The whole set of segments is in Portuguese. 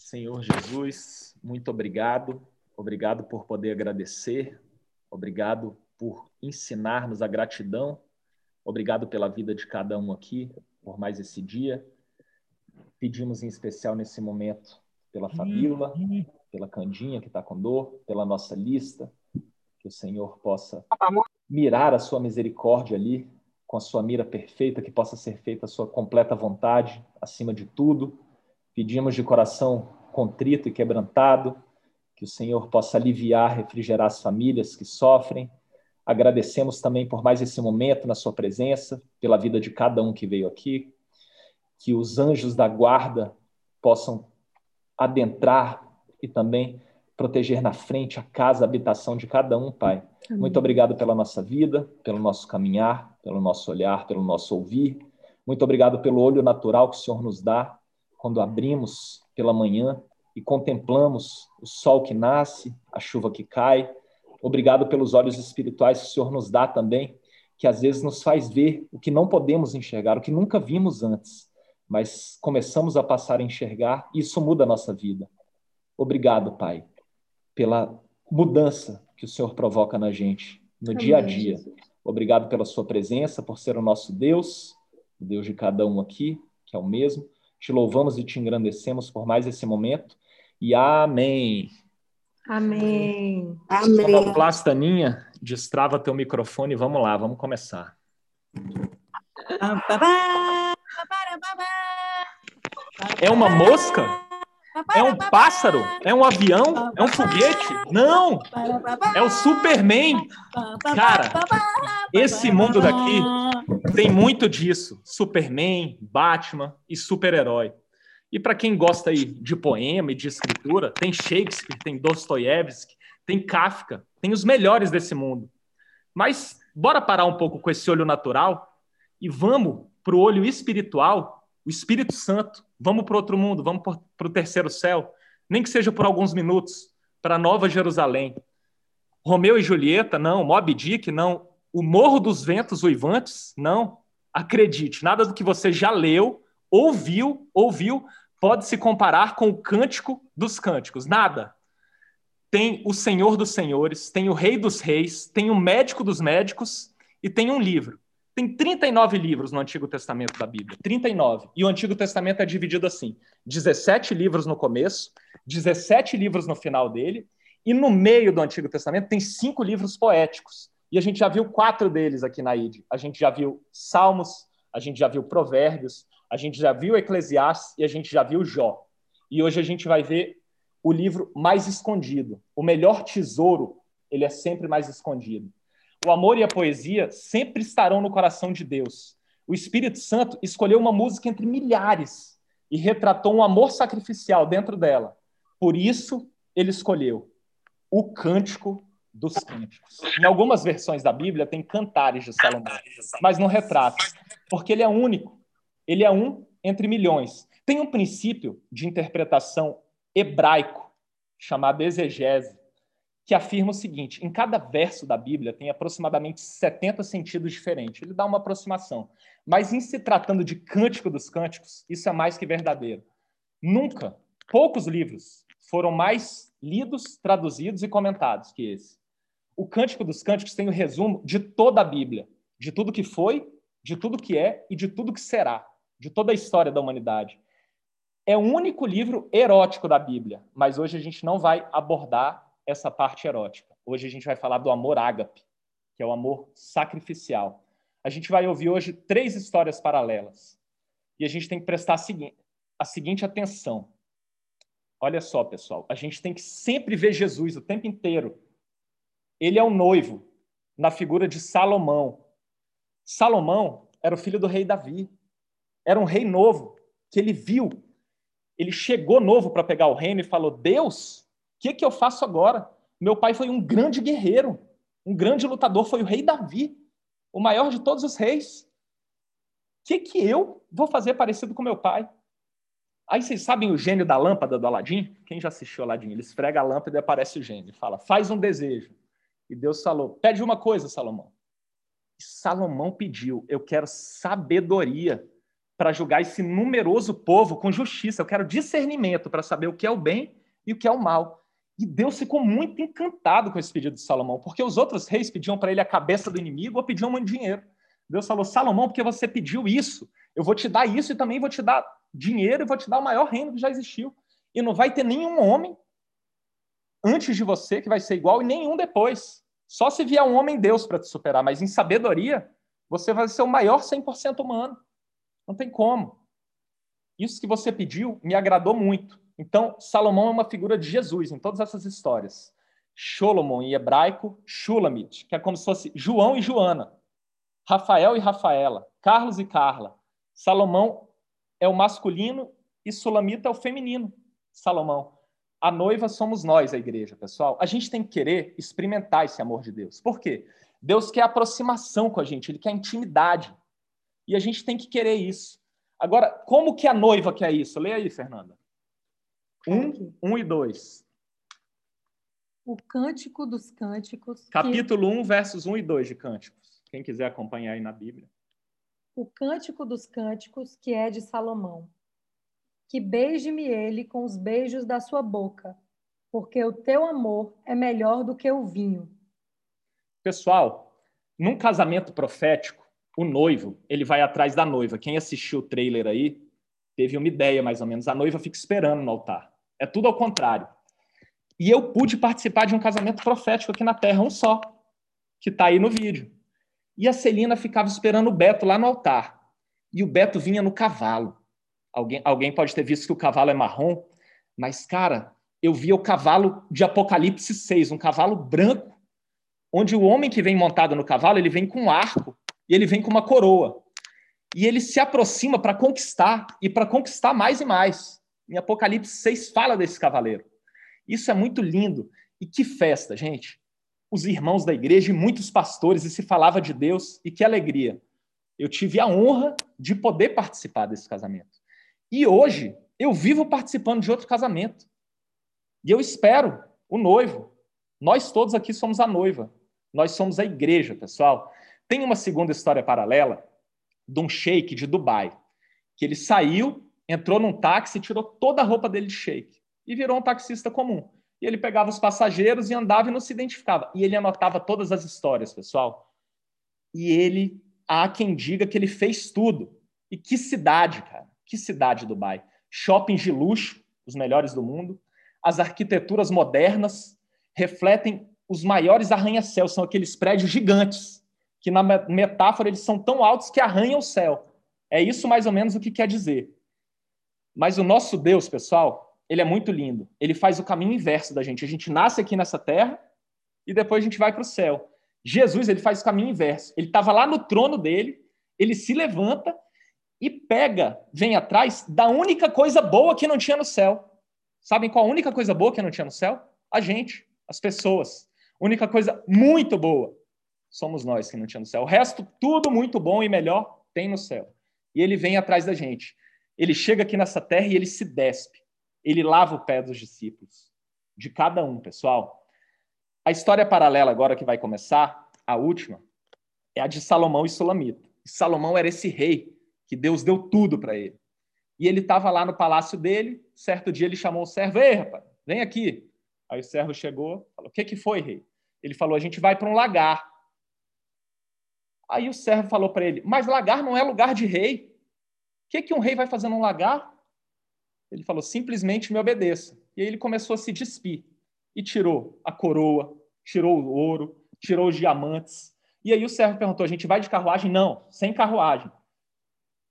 Senhor Jesus, muito obrigado. Obrigado por poder agradecer. Obrigado por ensinar-nos a gratidão. Obrigado pela vida de cada um aqui, por mais esse dia. Pedimos em especial nesse momento pela Fabíola, pela Candinha que está com dor, pela nossa lista, que o Senhor possa mirar a sua misericórdia ali, com a sua mira perfeita, que possa ser feita a sua completa vontade, acima de tudo. Pedimos de coração contrito e quebrantado, que o Senhor possa aliviar, refrigerar as famílias que sofrem. Agradecemos também por mais esse momento na sua presença, pela vida de cada um que veio aqui, que os anjos da guarda possam adentrar e também proteger na frente a casa, a habitação de cada um, Pai. Amém. Muito obrigado pela nossa vida, pelo nosso caminhar, pelo nosso olhar, pelo nosso ouvir. Muito obrigado pelo olho natural que o Senhor nos dá quando abrimos pela manhã e contemplamos o sol que nasce, a chuva que cai. Obrigado pelos olhos espirituais que o Senhor nos dá também, que às vezes nos faz ver o que não podemos enxergar, o que nunca vimos antes, mas começamos a passar a enxergar e isso muda a nossa vida. Obrigado, Pai pela mudança que o Senhor provoca na gente no Amém, dia a dia. Jesus. Obrigado pela sua presença, por ser o nosso Deus, o Deus de cada um aqui, que é o mesmo. Te louvamos e te engrandecemos por mais esse momento. E amém. Amém. Amém. Plastaninha, destrava teu microfone. Vamos lá, vamos começar. É uma mosca? É um pássaro? É um avião? É um foguete? Não! É o Superman! Cara, esse mundo daqui tem muito disso. Superman, Batman e super-herói. E para quem gosta aí de poema e de escritura, tem Shakespeare, tem Dostoiévski, tem Kafka, tem os melhores desse mundo. Mas bora parar um pouco com esse olho natural e vamos para o olho espiritual Espírito Santo, vamos para outro mundo, vamos para o terceiro céu, nem que seja por alguns minutos, para Nova Jerusalém. Romeu e Julieta, não. Moby Dick, não. O Morro dos Ventos Uivantes, não. Acredite, nada do que você já leu, ouviu, ouviu, pode se comparar com o Cântico dos Cânticos. Nada. Tem o Senhor dos Senhores, tem o Rei dos Reis, tem o Médico dos Médicos e tem um livro. Tem 39 livros no Antigo Testamento da Bíblia. 39. E o Antigo Testamento é dividido assim: 17 livros no começo, 17 livros no final dele, e no meio do Antigo Testamento tem cinco livros poéticos. E a gente já viu quatro deles aqui na ID. A gente já viu Salmos, a gente já viu Provérbios, a gente já viu Eclesiastes e a gente já viu Jó. E hoje a gente vai ver o livro mais escondido. O melhor tesouro, ele é sempre mais escondido. O amor e a poesia sempre estarão no coração de Deus. O Espírito Santo escolheu uma música entre milhares e retratou um amor sacrificial dentro dela. Por isso, ele escolheu o Cântico dos Cânticos. Em algumas versões da Bíblia tem cantares de Salomão, mas não retrata, porque ele é único. Ele é um entre milhões. Tem um princípio de interpretação hebraico chamado exegese, que afirma o seguinte: em cada verso da Bíblia tem aproximadamente 70 sentidos diferentes. Ele dá uma aproximação. Mas em se tratando de Cântico dos Cânticos, isso é mais que verdadeiro. Nunca, poucos livros foram mais lidos, traduzidos e comentados que esse. O Cântico dos Cânticos tem o resumo de toda a Bíblia, de tudo que foi, de tudo que é e de tudo que será, de toda a história da humanidade. É o único livro erótico da Bíblia, mas hoje a gente não vai abordar essa parte erótica. Hoje a gente vai falar do amor ágape, que é o amor sacrificial. A gente vai ouvir hoje três histórias paralelas. E a gente tem que prestar a a seguinte atenção. Olha só, pessoal, a gente tem que sempre ver Jesus o tempo inteiro. Ele é o noivo, na figura de Salomão. Salomão era o filho do rei Davi. Era um rei novo, que ele viu. Ele chegou novo para pegar o reino e falou: Deus, que, que eu faço agora? Meu pai foi um grande guerreiro, um grande lutador, foi o rei Davi, o maior de todos os reis. O que, que eu vou fazer parecido com meu pai? Aí vocês sabem o gênio da lâmpada do Aladim? Quem já assistiu Aladim? Ele esfrega a lâmpada e aparece o gênio. Fala, faz um desejo. E Deus falou, pede uma coisa, Salomão. E Salomão pediu, eu quero sabedoria para julgar esse numeroso povo com justiça. Eu quero discernimento para saber o que é o bem e o que é o mal. E Deus ficou muito encantado com esse pedido de Salomão, porque os outros reis pediam para ele a cabeça do inimigo ou pediam muito dinheiro. Deus falou: Salomão, porque você pediu isso, eu vou te dar isso e também vou te dar dinheiro e vou te dar o maior reino que já existiu. E não vai ter nenhum homem antes de você que vai ser igual e nenhum depois. Só se vier um homem Deus para te superar, mas em sabedoria, você vai ser o maior 100% humano. Não tem como. Isso que você pediu me agradou muito. Então, Salomão é uma figura de Jesus em todas essas histórias. Solomon, em hebraico, Shulamit, que é como se fosse João e Joana, Rafael e Rafaela, Carlos e Carla. Salomão é o masculino e Sulamita é o feminino. Salomão. A noiva somos nós, a igreja, pessoal. A gente tem que querer experimentar esse amor de Deus. Por quê? Deus quer aproximação com a gente, ele quer intimidade. E a gente tem que querer isso. Agora, como que a noiva quer isso? Leia aí, Fernanda. Um, um e dois. O Cântico dos Cânticos. Capítulo que... 1, versos 1 e 2 de Cânticos. Quem quiser acompanhar aí na Bíblia. O Cântico dos Cânticos, que é de Salomão. Que beije-me ele com os beijos da sua boca, porque o teu amor é melhor do que o vinho. Pessoal, num casamento profético, o noivo, ele vai atrás da noiva. Quem assistiu o trailer aí, teve uma ideia mais ou menos. A noiva fica esperando no altar. É tudo ao contrário. E eu pude participar de um casamento profético aqui na Terra, um só, que está aí no vídeo. E a Celina ficava esperando o Beto lá no altar. E o Beto vinha no cavalo. Alguém, alguém pode ter visto que o cavalo é marrom, mas, cara, eu via o cavalo de Apocalipse 6, um cavalo branco, onde o homem que vem montado no cavalo, ele vem com um arco e ele vem com uma coroa. E ele se aproxima para conquistar e para conquistar mais e mais. Em Apocalipse 6 fala desse cavaleiro. Isso é muito lindo. E que festa, gente. Os irmãos da igreja e muitos pastores, e se falava de Deus, e que alegria. Eu tive a honra de poder participar desse casamento. E hoje, eu vivo participando de outro casamento. E eu espero o noivo. Nós todos aqui somos a noiva. Nós somos a igreja, pessoal. Tem uma segunda história paralela de um sheik de Dubai, que ele saiu, entrou num táxi e tirou toda a roupa dele de sheik e virou um taxista comum. E ele pegava os passageiros e andava e não se identificava. E ele anotava todas as histórias, pessoal. E ele, há quem diga que ele fez tudo. E que cidade, cara. Que cidade, Dubai. Shoppings de luxo, os melhores do mundo. As arquiteturas modernas refletem os maiores arranha-céus. São aqueles prédios gigantes que na metáfora eles são tão altos que arranham o céu. É isso mais ou menos o que quer dizer. Mas o nosso Deus, pessoal, ele é muito lindo. Ele faz o caminho inverso da gente. A gente nasce aqui nessa terra e depois a gente vai para o céu. Jesus, ele faz o caminho inverso. Ele estava lá no trono dele, ele se levanta e pega, vem atrás da única coisa boa que não tinha no céu. Sabem qual a única coisa boa que não tinha no céu? A gente, as pessoas. Única coisa muito boa somos nós que não tinha no céu. O resto, tudo muito bom e melhor, tem no céu. E ele vem atrás da gente. Ele chega aqui nessa terra e ele se despe. Ele lava o pé dos discípulos, de cada um, pessoal. A história paralela agora que vai começar, a última, é a de Salomão e Sulamita. Salomão era esse rei que Deus deu tudo para ele. E ele estava lá no palácio dele. Certo dia ele chamou o servo: Ei, rapaz, vem aqui. Aí o servo chegou, falou: O que, que foi, rei? Ele falou: A gente vai para um lagar. Aí o servo falou para ele: Mas lagar não é lugar de rei. O que, que um rei vai fazer num lagar? Ele falou: Simplesmente me obedeça. E aí ele começou a se despir e tirou a coroa, tirou o ouro, tirou os diamantes. E aí o servo perguntou: A gente vai de carruagem? Não, sem carruagem.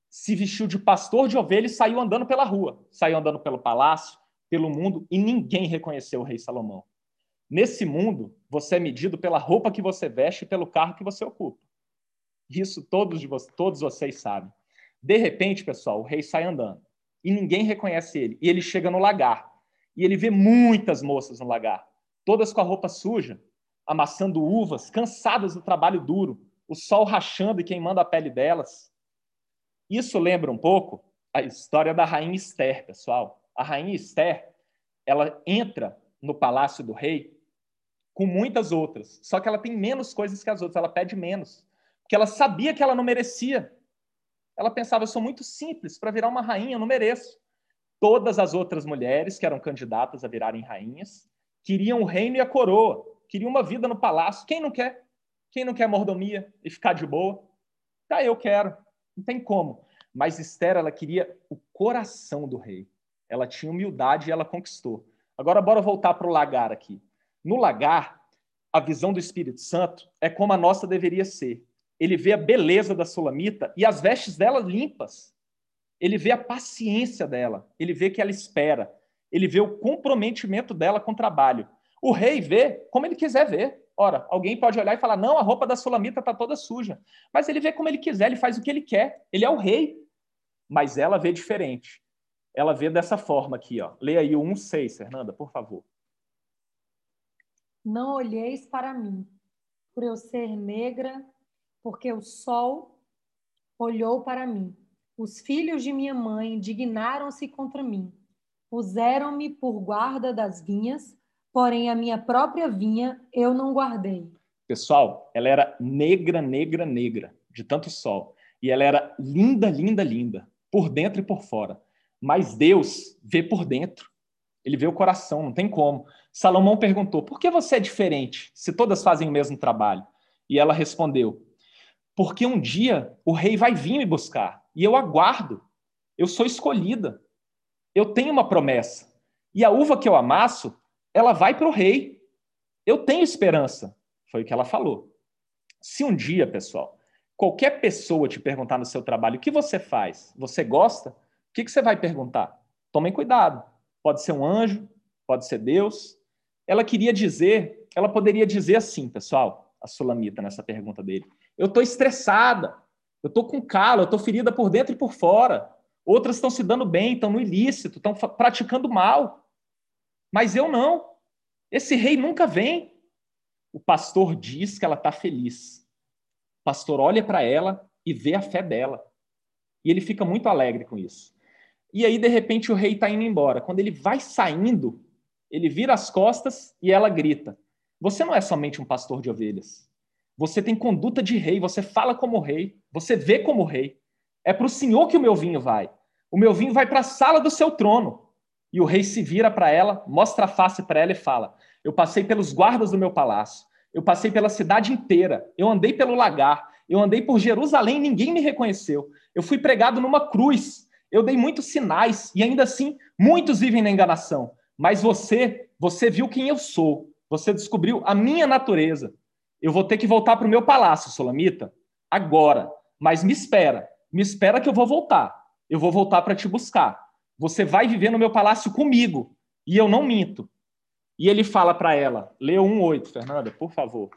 Se vestiu de pastor de ovelha e saiu andando pela rua. Saiu andando pelo palácio, pelo mundo, e ninguém reconheceu o rei Salomão. Nesse mundo, você é medido pela roupa que você veste e pelo carro que você ocupa. Isso todos, de vocês, todos vocês sabem. De repente, pessoal, o rei sai andando e ninguém reconhece ele. E ele chega no lagar e ele vê muitas moças no lagar, todas com a roupa suja, amassando uvas, cansadas do trabalho duro, o sol rachando e queimando a pele delas. Isso lembra um pouco a história da rainha Esther, pessoal. A rainha Esther, ela entra no palácio do rei com muitas outras, só que ela tem menos coisas que as outras, ela pede menos porque ela sabia que ela não merecia. Ela pensava, eu sou muito simples, para virar uma rainha eu não mereço. Todas as outras mulheres que eram candidatas a virarem rainhas queriam o reino e a coroa, queriam uma vida no palácio. Quem não quer? Quem não quer mordomia e ficar de boa? Tá, eu quero. Não tem como. Mas Esther, ela queria o coração do rei. Ela tinha humildade e ela conquistou. Agora, bora voltar para o lagar aqui. No lagar, a visão do Espírito Santo é como a nossa deveria ser. Ele vê a beleza da sulamita e as vestes dela limpas. Ele vê a paciência dela. Ele vê que ela espera. Ele vê o comprometimento dela com o trabalho. O rei vê como ele quiser ver. Ora, alguém pode olhar e falar: não, a roupa da sulamita está toda suja. Mas ele vê como ele quiser, ele faz o que ele quer. Ele é o rei. Mas ela vê diferente. Ela vê dessa forma aqui, ó. Leia aí o 1,6, Fernanda, por favor. Não olheis para mim, por eu ser negra, porque o sol olhou para mim. Os filhos de minha mãe indignaram-se contra mim. Puseram-me por guarda das vinhas porém a minha própria vinha eu não guardei. Pessoal, ela era negra, negra, negra, de tanto sol. E ela era linda, linda, linda, por dentro e por fora. Mas Deus vê por dentro. Ele vê o coração, não tem como. Salomão perguntou: por que você é diferente, se todas fazem o mesmo trabalho? E ela respondeu: porque um dia o rei vai vir me buscar e eu aguardo. Eu sou escolhida. Eu tenho uma promessa. E a uva que eu amasso ela vai para o rei. Eu tenho esperança. Foi o que ela falou. Se um dia, pessoal, qualquer pessoa te perguntar no seu trabalho o que você faz, você gosta, o que, que você vai perguntar? Tomem cuidado. Pode ser um anjo, pode ser Deus. Ela queria dizer, ela poderia dizer assim, pessoal, a Sulamita, nessa pergunta dele: Eu estou estressada, eu estou com calo, eu estou ferida por dentro e por fora. Outras estão se dando bem, estão no ilícito, estão praticando mal. Mas eu não. Esse rei nunca vem. O pastor diz que ela está feliz. O pastor olha para ela e vê a fé dela. E ele fica muito alegre com isso. E aí, de repente, o rei está indo embora. Quando ele vai saindo, ele vira as costas e ela grita: Você não é somente um pastor de ovelhas. Você tem conduta de rei, você fala como rei, você vê como rei. É para o Senhor que o meu vinho vai. O meu vinho vai para a sala do seu trono. E o rei se vira para ela, mostra a face para ela e fala: Eu passei pelos guardas do meu palácio, eu passei pela cidade inteira, eu andei pelo lagar, eu andei por Jerusalém e ninguém me reconheceu. Eu fui pregado numa cruz, eu dei muitos sinais e ainda assim muitos vivem na enganação. Mas você, você viu quem eu sou, você descobriu a minha natureza. Eu vou ter que voltar para o meu palácio, Solamita, agora. Mas me espera, me espera que eu vou voltar. Eu vou voltar para te buscar. Você vai viver no meu palácio comigo, e eu não minto. E ele fala para ela, lê 1,8, Fernanda, por favor.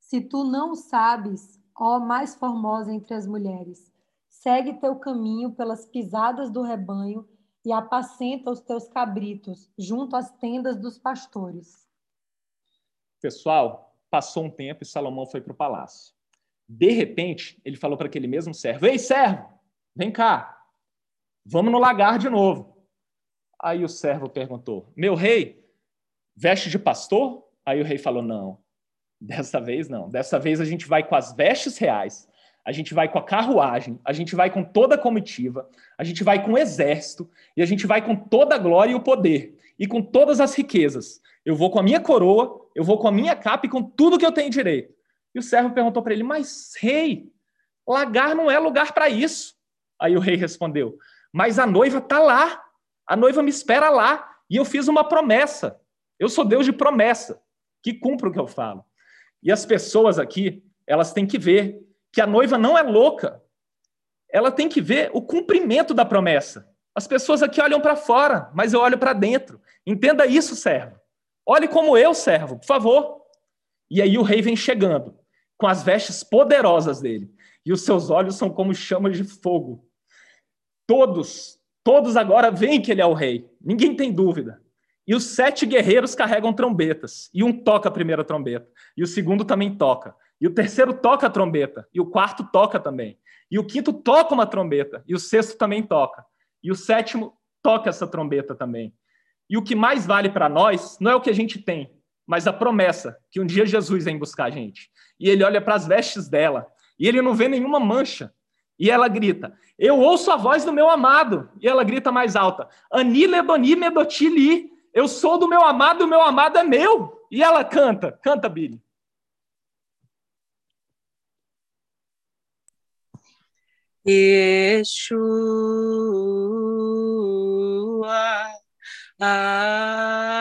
Se tu não sabes, ó mais formosa entre as mulheres, segue teu caminho pelas pisadas do rebanho e apacenta os teus cabritos junto às tendas dos pastores. Pessoal, passou um tempo e Salomão foi para o palácio. De repente, ele falou para aquele mesmo servo: Ei, servo, Vem cá, vamos no lagar de novo. Aí o servo perguntou: Meu rei, veste de pastor? Aí o rei falou: Não, dessa vez não. Dessa vez a gente vai com as vestes reais, a gente vai com a carruagem, a gente vai com toda a comitiva, a gente vai com o exército e a gente vai com toda a glória e o poder e com todas as riquezas. Eu vou com a minha coroa, eu vou com a minha capa e com tudo que eu tenho direito. E o servo perguntou para ele: Mas, rei, lagar não é lugar para isso. Aí o rei respondeu: Mas a noiva está lá. A noiva me espera lá. E eu fiz uma promessa. Eu sou Deus de promessa, que cumpro o que eu falo. E as pessoas aqui, elas têm que ver que a noiva não é louca. Ela tem que ver o cumprimento da promessa. As pessoas aqui olham para fora, mas eu olho para dentro. Entenda isso, servo. Olhe como eu, servo, por favor. E aí o rei vem chegando, com as vestes poderosas dele e os seus olhos são como chamas de fogo. Todos, todos agora veem que ele é o rei, ninguém tem dúvida. E os sete guerreiros carregam trombetas, e um toca a primeira trombeta, e o segundo também toca, e o terceiro toca a trombeta, e o quarto toca também, e o quinto toca uma trombeta, e o sexto também toca, e o sétimo toca essa trombeta também. E o que mais vale para nós não é o que a gente tem, mas a promessa que um dia Jesus vem buscar a gente. E ele olha para as vestes dela e ele não vê nenhuma mancha. E ela grita: Eu ouço a voz do meu amado. E ela grita mais alta: Ani lebani medotili. Eu sou do meu amado, o meu amado é meu. E ela canta, canta, Billy. Yeshua, ah,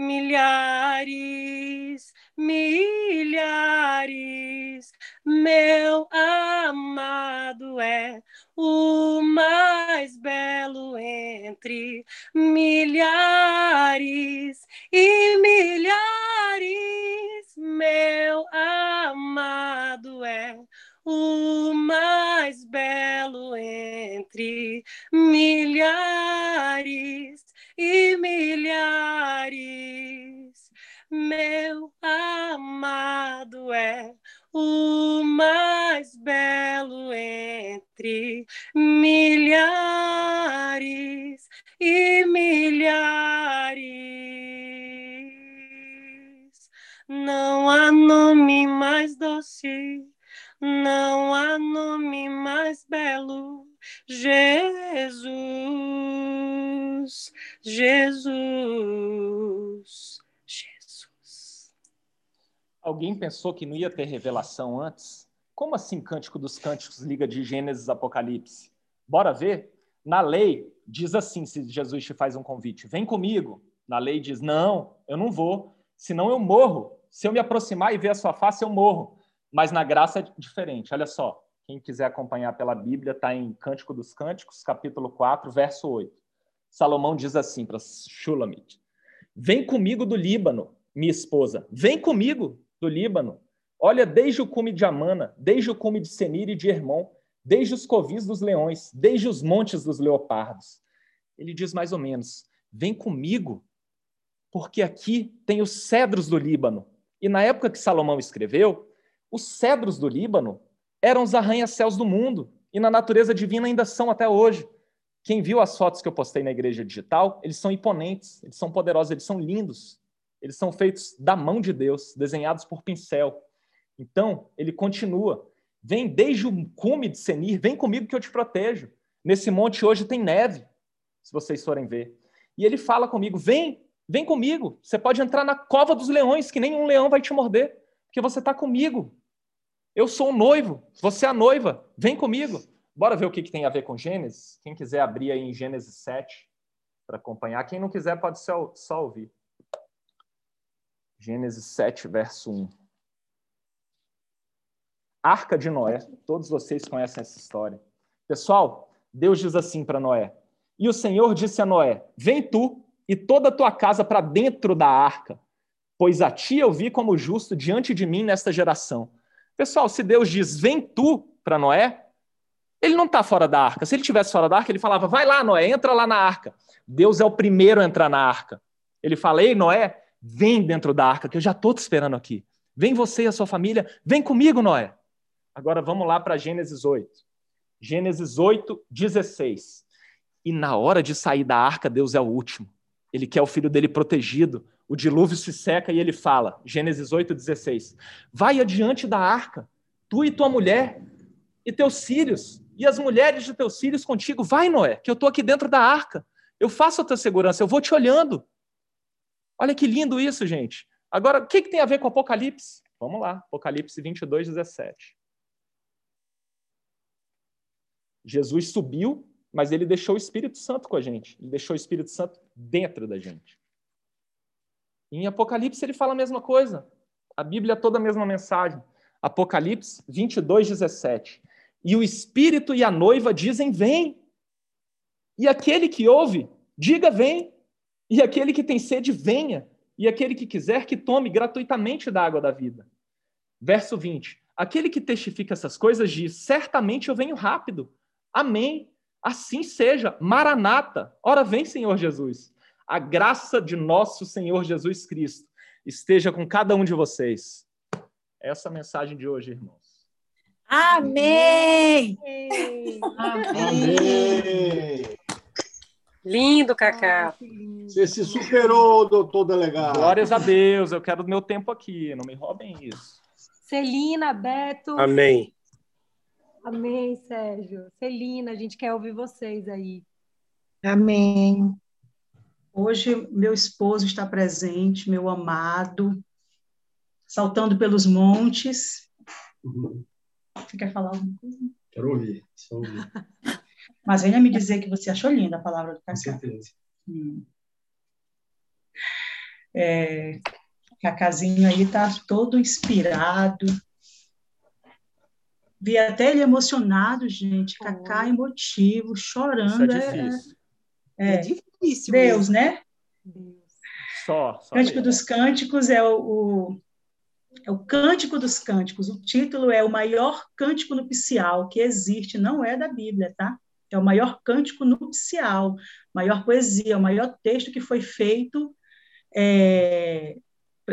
milhares, milhares. Meu amado é o mais belo entre milhares e milhares. Meu amado é o mais belo entre milhares e milhares. Meu amado é o mais belo entre milhares e milhares. Não há nome mais doce, não há nome mais belo. Jesus, Jesus. Alguém pensou que não ia ter revelação antes? Como assim Cântico dos Cânticos liga de Gênesis Apocalipse? Bora ver? Na lei, diz assim: se Jesus te faz um convite, vem comigo. Na lei diz: não, eu não vou, senão eu morro. Se eu me aproximar e ver a sua face, eu morro. Mas na graça é diferente. Olha só, quem quiser acompanhar pela Bíblia, está em Cântico dos Cânticos, capítulo 4, verso 8. Salomão diz assim para Shulamit: Vem comigo do Líbano, minha esposa, vem comigo do Líbano. Olha, desde o cume de Amana, desde o cume de Senir e de Hermon, desde os covis dos leões, desde os montes dos leopardos. Ele diz mais ou menos: vem comigo, porque aqui tem os cedros do Líbano. E na época que Salomão escreveu, os cedros do Líbano eram os arranha-céus do mundo, e na natureza divina ainda são até hoje. Quem viu as fotos que eu postei na igreja digital, eles são imponentes, eles são poderosos, eles são lindos. Eles são feitos da mão de Deus, desenhados por pincel. Então, ele continua. Vem desde o cume de Senir, vem comigo que eu te protejo. Nesse monte hoje tem neve, se vocês forem ver. E ele fala comigo: vem, vem comigo. Você pode entrar na cova dos leões, que nenhum leão vai te morder, porque você está comigo. Eu sou o noivo, você é a noiva, vem comigo. Bora ver o que, que tem a ver com Gênesis? Quem quiser abrir aí em Gênesis 7 para acompanhar. Quem não quiser pode só, só ouvir. Gênesis 7, verso 1. Arca de Noé. Todos vocês conhecem essa história. Pessoal, Deus diz assim para Noé: E o Senhor disse a Noé: Vem tu e toda a tua casa para dentro da arca, pois a ti eu vi como justo diante de mim nesta geração. Pessoal, se Deus diz: Vem tu para Noé, ele não está fora da arca. Se ele estivesse fora da arca, ele falava: Vai lá, Noé, entra lá na arca. Deus é o primeiro a entrar na arca. Ele fala: Ei, Noé, Vem dentro da arca, que eu já estou te esperando aqui. Vem você e a sua família, vem comigo, Noé. Agora vamos lá para Gênesis 8. Gênesis 8, 16. E na hora de sair da arca, Deus é o último. Ele quer o filho dele protegido. O dilúvio se seca e ele fala, Gênesis 8, 16: Vai adiante da arca, tu e tua mulher, e teus filhos, e as mulheres de teus filhos contigo. Vai, Noé, que eu estou aqui dentro da arca. Eu faço a tua segurança, eu vou te olhando. Olha que lindo isso, gente. Agora, o que, que tem a ver com Apocalipse? Vamos lá, Apocalipse 22, 17. Jesus subiu, mas ele deixou o Espírito Santo com a gente. Ele deixou o Espírito Santo dentro da gente. Em Apocalipse ele fala a mesma coisa. A Bíblia é toda a mesma mensagem. Apocalipse 22, 17. E o Espírito e a noiva dizem: Vem. E aquele que ouve, diga: Vem. E aquele que tem sede, venha. E aquele que quiser, que tome gratuitamente da água da vida. Verso 20. Aquele que testifica essas coisas diz: Certamente eu venho rápido. Amém. Assim seja. Maranata. Ora vem, Senhor Jesus. A graça de nosso Senhor Jesus Cristo esteja com cada um de vocês. Essa é a mensagem de hoje, irmãos. Amém! Amém! Lindo, Cacá. Você se superou, doutor delegado. Glórias a Deus. Eu quero o meu tempo aqui. Não me roubem isso. Celina, Beto. Amém. Amém, Sérgio. Celina, a gente quer ouvir vocês aí. Amém. Hoje, meu esposo está presente, meu amado, saltando pelos montes. Uhum. Você quer falar alguma coisa? Quero ouvir. Só ouvir. Mas venha me dizer que você achou linda a palavra do Com Cacá. certeza. Hum. É, Cacazinho aí está todo inspirado. Vi até ele emocionado, gente. Cacá emotivo, Isso chorando. é É- difícil. É, é, difícil. Deus, mesmo. né? Deus. Só. só Cântico Deus. dos Cânticos é o, o- é o Cântico dos Cânticos. O título é o maior cântico nupcial que existe, não é da Bíblia, tá? É o maior cântico nupcial, maior poesia, o maior texto que foi feito é,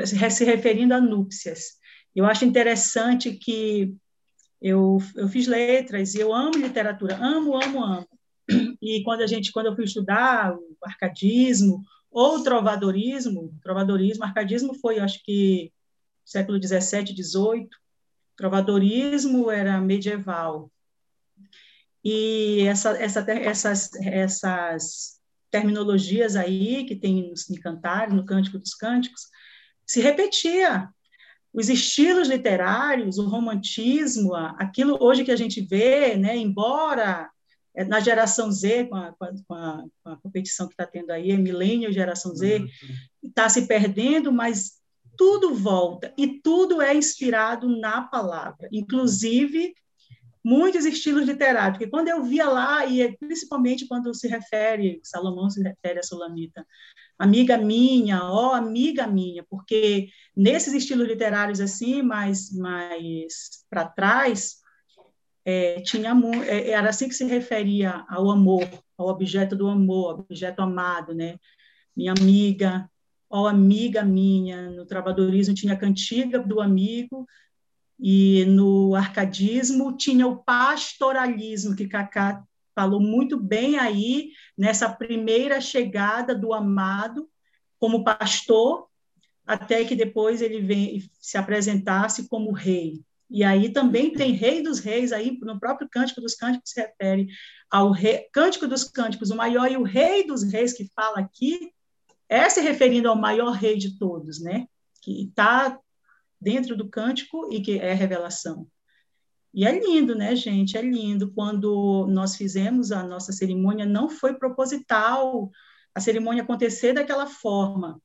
se se referindo a núpcias. Eu acho interessante que eu, eu fiz letras e eu amo literatura, amo, amo, amo. E quando a gente, quando eu fui estudar o arcadismo ou o trovadorismo, trovadorismo, arcadismo foi, acho que século 17, 18. Trovadorismo era medieval. E essa, essa, essas, essas terminologias aí que tem nos Cantares, no Cântico dos Cânticos, se repetia. Os estilos literários, o romantismo, aquilo hoje que a gente vê, né, embora na geração Z, com a, com a, com a- com a competição que está tendo aí, milênio, geração Z, está se perdendo, mas tudo volta e tudo é inspirado na palavra, inclusive muitos estilos literários, porque quando eu via lá, e é principalmente quando se refere, Salomão se refere a Sulamita, amiga minha, ó amiga minha, porque nesses estilos literários assim, mais, mais para trás, é, tinha é, era assim que se referia ao amor, ao objeto do amor, objeto amado, né? Minha amiga, ó amiga minha, no trabalhorismo tinha a cantiga do amigo, e no arcadismo tinha o pastoralismo, que Cacá falou muito bem aí, nessa primeira chegada do amado como pastor, até que depois ele vem se apresentasse como rei. E aí também tem Rei dos Reis, aí no próprio Cântico dos Cânticos se refere ao rei, Cântico dos Cânticos, o maior e o Rei dos Reis que fala aqui, é se referindo ao maior rei de todos, né? Que está dentro do cântico e que é revelação. E é lindo, né, gente? É lindo. Quando nós fizemos a nossa cerimônia, não foi proposital a cerimônia acontecer daquela forma.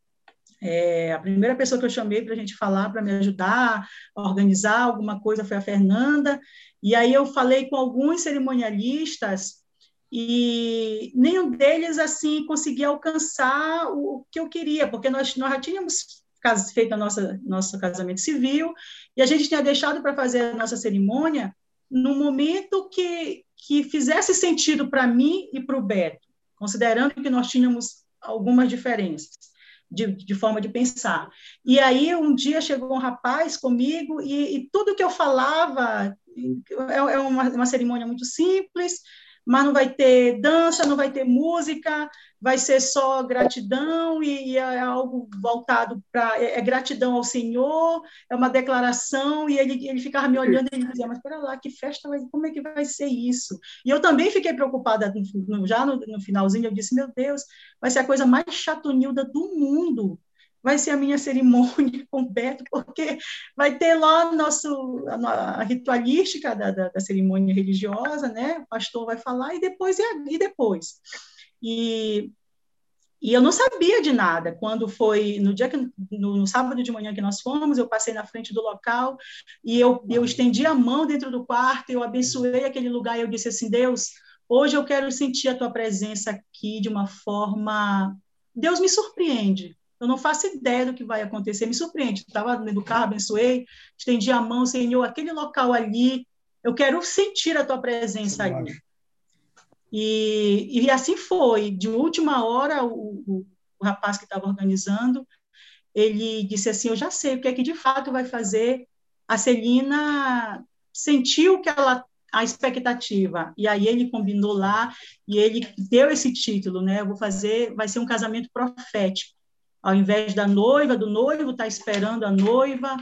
É, a primeira pessoa que eu chamei para a gente falar, para me ajudar a organizar alguma coisa, foi a Fernanda. E aí eu falei com alguns cerimonialistas e nenhum deles assim conseguia alcançar o que eu queria, porque nós, nós já tínhamos feito a nossa nosso casamento civil e a gente tinha deixado para fazer a nossa cerimônia no momento que que fizesse sentido para mim e para o Beto, considerando que nós tínhamos algumas diferenças de, de, forma de pensar. E aí um dia chegou um rapaz comigo e, e tudo que eu falava é, é uma, uma cerimônia muito simples, mas não vai ter dança, não vai ter música, vai ser só gratidão e, é algo voltado para é, é, gratidão ao Senhor, é uma declaração e ele ele ficava me olhando e ele dizia mas espera lá que festa vai, como é que vai ser isso? E eu também fiquei preocupada já no, no, finalzinho eu disse meu Deus vai ser a coisa mais chatonilda do mundo vai ser a minha cerimônia com o Beto, porque vai ter lá nosso, a, ritualística da, da, da, cerimônia religiosa, né? O pastor vai falar e depois e, e depois. E, e eu não sabia de nada. Quando foi no dia que no, no, sábado de manhã que nós fomos, eu passei na frente do local e eu, eu estendi a mão dentro do quarto, eu abençoei aquele lugar e eu disse assim: Deus, hoje eu quero sentir a tua presença aqui de uma forma. Deus me surpreende eu não faço ideia do que vai acontecer, me surpreende. Estava no carro, abençoei, estendi a mão, Senhor, aquele local ali, eu quero sentir a tua presença ali. E, e assim foi. De última hora, o, o, o rapaz que estava organizando, ele disse assim: Eu já sei o que é que de fato vai fazer a Celina sentir o que ela a expectativa. E aí ele combinou lá e ele deu esse título, né? Eu vou fazer, vai ser um casamento profético ao invés da noiva, do noivo estar tá esperando a noiva,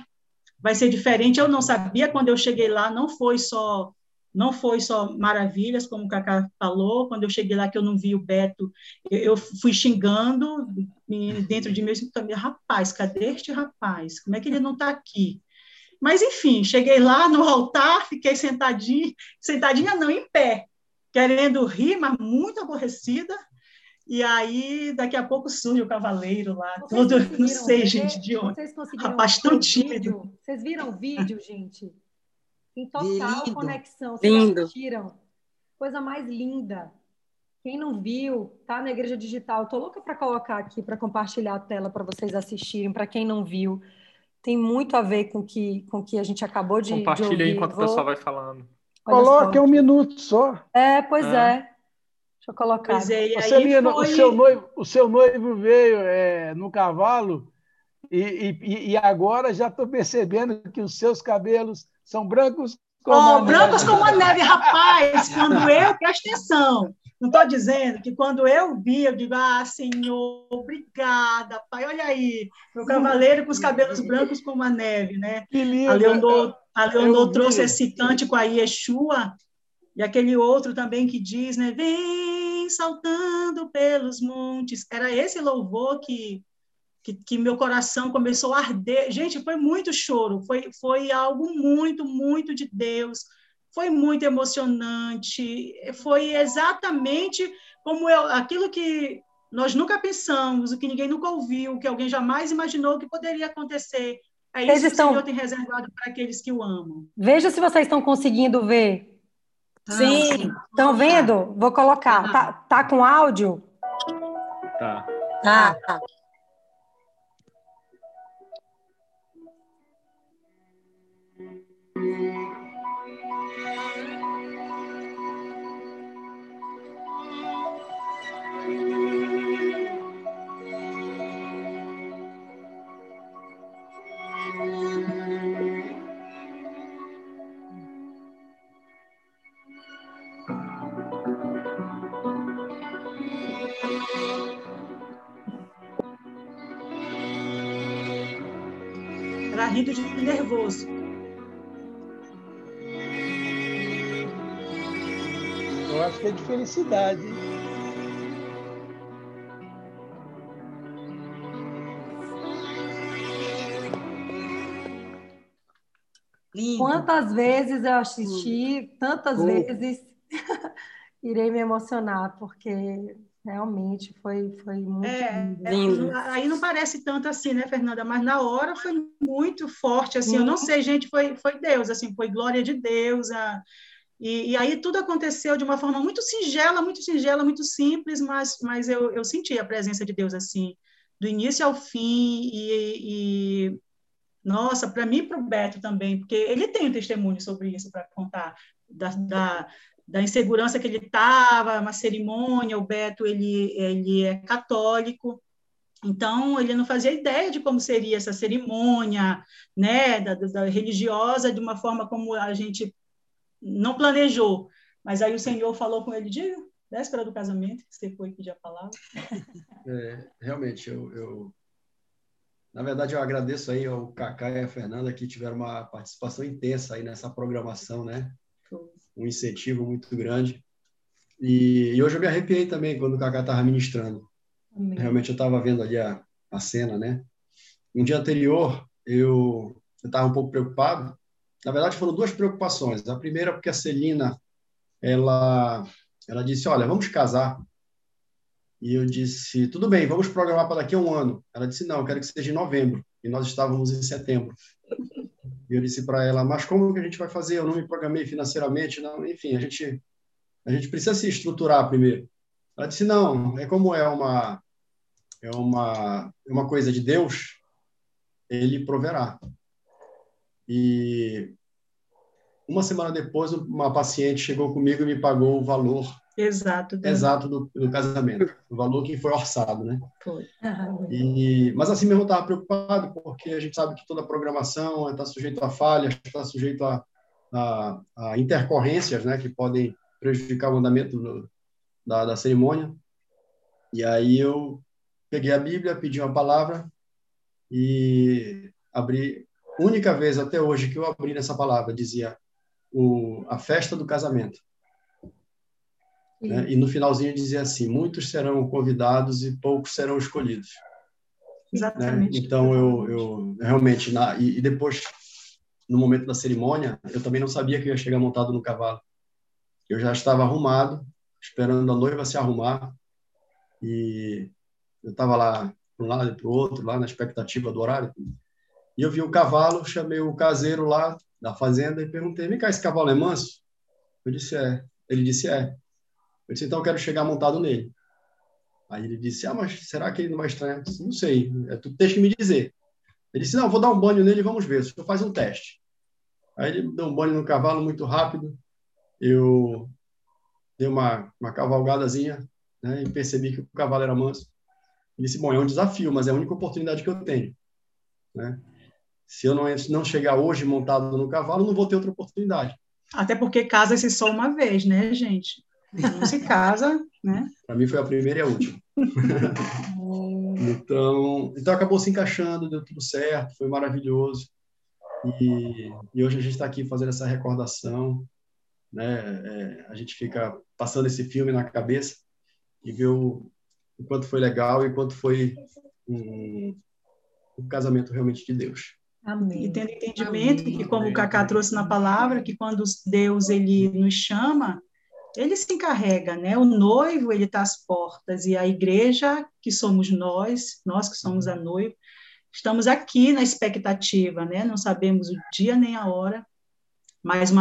vai ser diferente. Eu não sabia quando eu cheguei lá, não foi só não foi só maravilhas, como o Cacá falou, quando eu cheguei lá que eu não vi o Beto, eu, fui xingando dentro de mim, também, rapaz, cadê este rapaz? Como é que ele não está aqui? Mas, enfim, cheguei lá no altar, fiquei sentadinha, sentadinha não, em pé, querendo rir, mas muito aborrecida, e aí, daqui a pouco surge o cavaleiro lá, vocês todo, não sei, ver? gente, de onde. Vocês conseguiram Rapaz tão tímido. Vocês viram o vídeo, gente? Em total Lindo. conexão. Vocês Lindo. assistiram? Coisa mais linda. Quem não viu, tá na Igreja Digital. Tô louca para colocar aqui, para compartilhar a tela para vocês assistirem. Para quem não viu, tem muito a ver com que, com que a gente acabou de. Compartilha aí enquanto Vou... o pessoal vai falando. Coloque um minuto só. É, pois é. é. Deixa eu colocar. Pois é, e Celina, foi... o, seu noivo, o seu noivo veio é, no cavalo e, e, e agora já estou percebendo que os seus cabelos são brancos como oh, a brancos neve. como a neve, rapaz. Quando eu, presta atenção, não estou dizendo que quando eu vi, eu digo, ah, Senhor, obrigada, Pai, olha aí, meu cavaleiro com os cabelos brancos como a neve, né? Que lindo. A Leonor, a Leonor trouxe esse cântico aí, Yeshua, e aquele outro também que diz, né? Vem saltando pelos montes. Era esse louvor que, que, que, meu coração começou a arder. Gente, foi muito choro, foi, foi algo muito, muito de Deus. Foi muito emocionante. Foi exatamente como eu, aquilo que nós nunca pensamos, o que ninguém nunca ouviu, o que alguém jamais imaginou que poderia acontecer. É isso vocês que o Senhor tem reservado para aqueles que o amam. Veja se vocês estão conseguindo ver Sim. Estão vendo? Vou colocar. Tá, tá com áudio? Tá. Tá, tá. Rindo de nervoso. Eu acho que é de felicidade. Lindo. Quantas vezes eu assisti, tantas oh. vezes irei me emocionar, porque Realmente foi, foi muito é, lindo. É, aí não parece tanto assim, né, Fernanda? Mas na hora foi muito forte, assim. Eu não sei, gente, foi, foi Deus, assim, foi glória de Deus. A, e, e, aí tudo aconteceu de uma forma muito singela, muito singela, muito simples, mas, mas eu, eu senti a presença de Deus, assim, do início ao fim. E, e nossa, para mim e para o Beto também, porque ele tem um testemunho sobre isso para contar, da, da da insegurança que ele estava, uma cerimônia, o Beto ele, ele é católico, então ele não fazia ideia de como seria essa cerimônia, né, da, da religiosa, de uma forma como a gente não planejou, mas aí o Senhor falou com ele, de véspera do casamento, que você foi pedir a palavra. É, realmente, eu, eu, na verdade, eu agradeço aí ao Cacá e a Fernanda que tiveram uma participação intensa aí nessa programação, né? Um incentivo muito grande. E, e, hoje eu me arrepiei também quando o Kaká estava ministrando. Amém. Realmente eu estava vendo ali a, a cena, né? um dia anterior, eu estava um pouco preocupado. Na verdade, foram duas preocupações. A primeira, porque a Celina, ela, ela disse, olha, vamos casar. E eu disse, tudo bem, vamos programar para daqui a um ano. Ela disse, não, eu quero que seja em novembro. E nós estávamos em setembro. Eu disse para ela, mas como que a gente vai fazer? Eu não me programei financeiramente, não. Enfim, a gente a gente precisa se estruturar primeiro. Ela disse não, é como é uma é uma é uma coisa de Deus, ele proverá. E uma semana depois, uma paciente chegou comigo e me pagou o valor exato, exato do, do casamento, o valor que foi orçado, né? Foi. E, mas assim mesmo eu estava preocupado, porque a gente sabe que toda programação está sujeito a falhas, está sujeito a, a, a, intercorrências, né, que podem prejudicar o andamento do, da, da cerimônia. E aí eu peguei a Bíblia, pedi uma palavra e abri. Única vez até hoje que eu abri nessa palavra dizia o, a festa do casamento. Né? E no finalzinho dizia assim: muitos serão convidados e poucos serão escolhidos. Exatamente. Né? Então eu, eu realmente na, e, e, depois no momento da cerimônia eu também não sabia que eu ia chegar montado no cavalo. Eu já estava arrumado, esperando a noiva se arrumar e eu estava lá para um lado e para o outro, lá na expectativa do horário. E eu vi o cavalo, chamei o caseiro lá da fazenda e perguntei: vem cá, esse cavalo é manso? Eu disse: é. Ele disse: é. Eu disse: então eu quero chegar montado nele. Aí ele disse: ah, mas será que ele não vai estranhar? Eu disse: não sei, é, tu tens que me dizer. Ele disse: não, vou dar um banho nele e vamos ver. Senhor faz um teste. Aí ele deu um banho no cavalo muito rápido. Eu dei uma, uma cavalgadazinha né, e percebi que o cavalo era manso. Ele disse: bom, é um desafio, mas é a única oportunidade que eu tenho. Né? Se eu não, não chegar hoje montado no cavalo, não vou ter outra oportunidade. Até porque casa-se só uma vez, né, gente? Não se casa, né? Para mim foi a primeira e a última. então, então acabou se encaixando, deu tudo certo, foi maravilhoso. E, e hoje a gente está aqui fazendo essa recordação, né? É, a gente fica passando esse filme na cabeça e vê o, o quanto foi legal e quanto foi um, um casamento realmente de Deus. Amém. E tendo entendimento Amém. que, como o Cacá trouxe na palavra, que quando Deus ele nos chama, ele se encarrega, né? O noivo ele está às portas e a igreja que somos nós, nós que somos a noiva, estamos aqui na expectativa, né? Não sabemos o dia nem a hora, mas uma